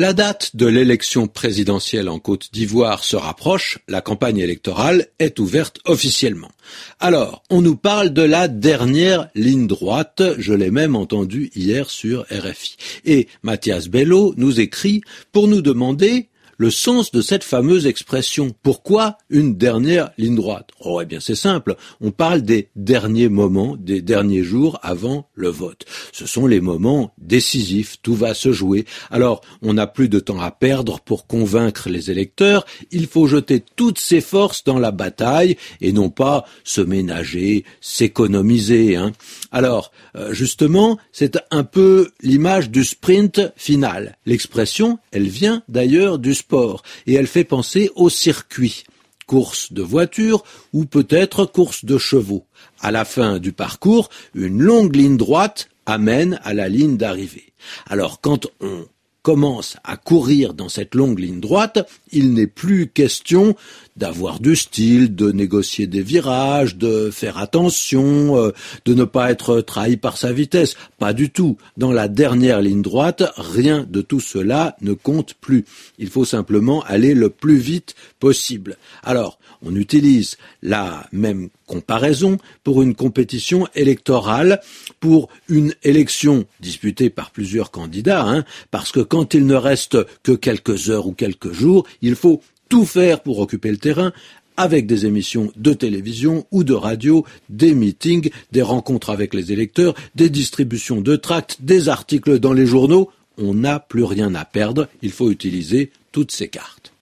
La date de l'élection présidentielle en Côte d'Ivoire se rapproche, la campagne électorale est ouverte officiellement. Alors, on nous parle de la dernière ligne droite, je l'ai même entendu hier sur RFI. Et Mathias Bello nous écrit pour nous demander le sens de cette fameuse expression. Pourquoi une dernière ligne droite? Oh, eh bien, c'est simple. On parle des derniers moments, des derniers jours avant le vote. Ce sont les moments décisifs. Tout va se jouer. Alors, on n'a plus de temps à perdre pour convaincre les électeurs. Il faut jeter toutes ses forces dans la bataille et non pas se ménager, s'économiser. Hein. Alors, euh, justement, c'est un peu l'image du sprint final. L'expression, elle vient d'ailleurs du et elle fait penser au circuit course de voiture ou peut-être course de chevaux. À la fin du parcours, une longue ligne droite amène à la ligne d'arrivée. Alors quand on commence à courir dans cette longue ligne droite, il n'est plus question d'avoir du style, de négocier des virages, de faire attention, euh, de ne pas être trahi par sa vitesse. Pas du tout. Dans la dernière ligne droite, rien de tout cela ne compte plus. Il faut simplement aller le plus vite possible. Alors, on utilise la même comparaison pour une compétition électorale, pour une élection disputée par plusieurs candidats, hein, parce que quand il ne reste que quelques heures ou quelques jours, il faut tout faire pour occuper le terrain avec des émissions de télévision ou de radio, des meetings, des rencontres avec les électeurs, des distributions de tracts, des articles dans les journaux. On n'a plus rien à perdre, il faut utiliser toutes ces cartes.